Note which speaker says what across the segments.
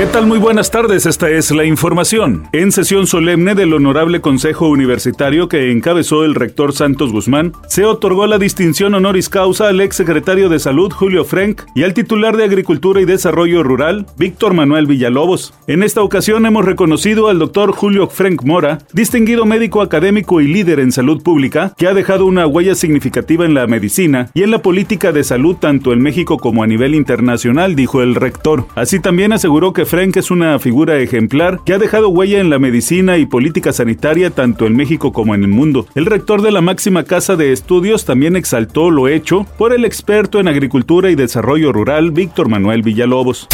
Speaker 1: ¿Qué tal? Muy buenas tardes, esta es la información. En sesión solemne del Honorable Consejo Universitario que encabezó el rector Santos Guzmán, se otorgó la distinción honoris causa al ex secretario de Salud Julio Frank y al titular de Agricultura y Desarrollo Rural, Víctor Manuel Villalobos. En esta ocasión hemos reconocido al doctor Julio Frank Mora, distinguido médico académico y líder en salud pública, que ha dejado una huella significativa en la medicina y en la política de salud tanto en México como a nivel internacional, dijo el rector. Así también aseguró que Frank es una figura ejemplar que ha dejado huella en la medicina y política sanitaria tanto en México como en el mundo. El rector de la máxima casa de estudios también exaltó lo hecho por el experto en agricultura y desarrollo rural Víctor Manuel Villalobos.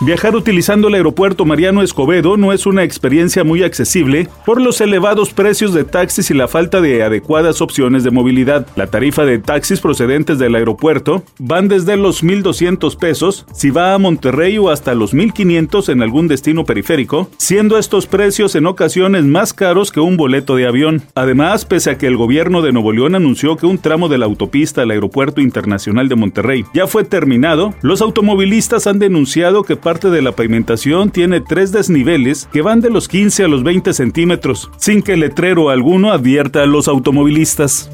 Speaker 1: Viajar utilizando el aeropuerto Mariano Escobedo no es una experiencia muy accesible por los elevados precios de taxis y la falta de adecuadas opciones de movilidad. La tarifa de taxis procedentes del aeropuerto van desde los 1.200 pesos si va a Monterrey o hasta los 1.500 en algún destino periférico, siendo estos precios en ocasiones más caros que un boleto de avión. Además, pese a que el gobierno de Nuevo León anunció que un tramo de la autopista al Aeropuerto Internacional de Monterrey ya fue terminado, los automovilistas han denunciado que parte de la pavimentación tiene tres desniveles que van de los 15 a los 20 centímetros, sin que letrero alguno advierta a los automovilistas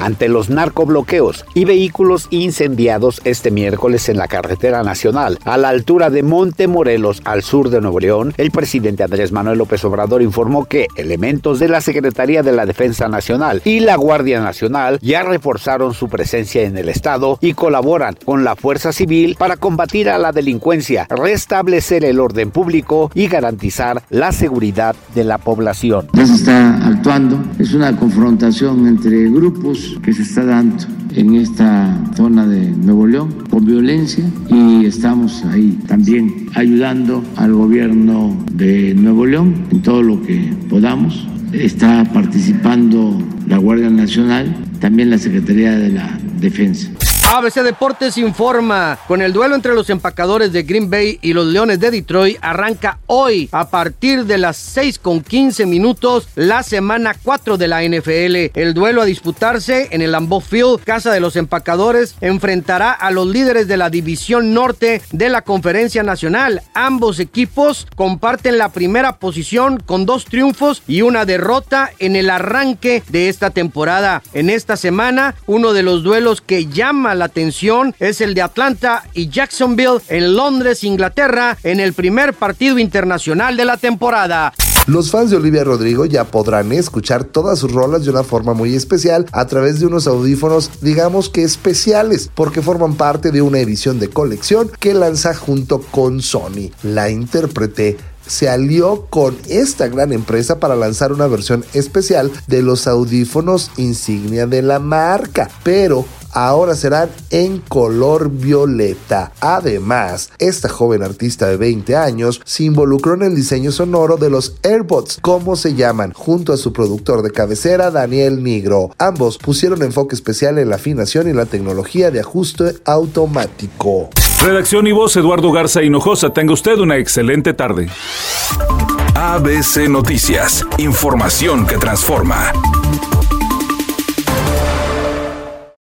Speaker 2: ante los narcobloqueos y vehículos incendiados este miércoles en la carretera nacional a la altura de Monte Morelos al sur de Nuevo León, el presidente Andrés Manuel López Obrador informó que elementos de la Secretaría de la Defensa Nacional y la Guardia Nacional ya reforzaron su presencia en el estado y colaboran con la Fuerza Civil para combatir a la delincuencia, restablecer el orden público y garantizar la seguridad de la población.
Speaker 3: Ya se está actuando, es una confrontación entre grupos que se está dando en esta zona de Nuevo León con violencia y estamos ahí también ayudando al gobierno de Nuevo León en todo lo que podamos. Está participando la Guardia Nacional, también la Secretaría de la Defensa.
Speaker 4: ABC Deportes informa, con el duelo entre los empacadores de Green Bay y los Leones de Detroit arranca hoy a partir de las 6 con 15 minutos la semana 4 de la NFL. El duelo a disputarse en el Lambeau Field, casa de los empacadores, enfrentará a los líderes de la división norte de la Conferencia Nacional. Ambos equipos comparten la primera posición con dos triunfos y una derrota en el arranque de esta temporada. En esta semana, uno de los duelos que llama la atención es el de Atlanta y Jacksonville en Londres, Inglaterra, en el primer partido internacional de la temporada.
Speaker 5: Los fans de Olivia Rodrigo ya podrán escuchar todas sus rolas de una forma muy especial a través de unos audífonos, digamos que especiales, porque forman parte de una edición de colección que lanza junto con Sony. La intérprete se alió con esta gran empresa para lanzar una versión especial de los audífonos insignia de la marca, pero ahora serán en color violeta. Además, esta joven artista de 20 años se involucró en el diseño sonoro de los AirPods, como se llaman, junto a su productor de cabecera, Daniel Nigro. Ambos pusieron enfoque especial en la afinación y la tecnología de ajuste automático.
Speaker 1: Redacción y voz Eduardo Garza Hinojosa. Tenga usted una excelente tarde.
Speaker 6: ABC Noticias. Información que transforma.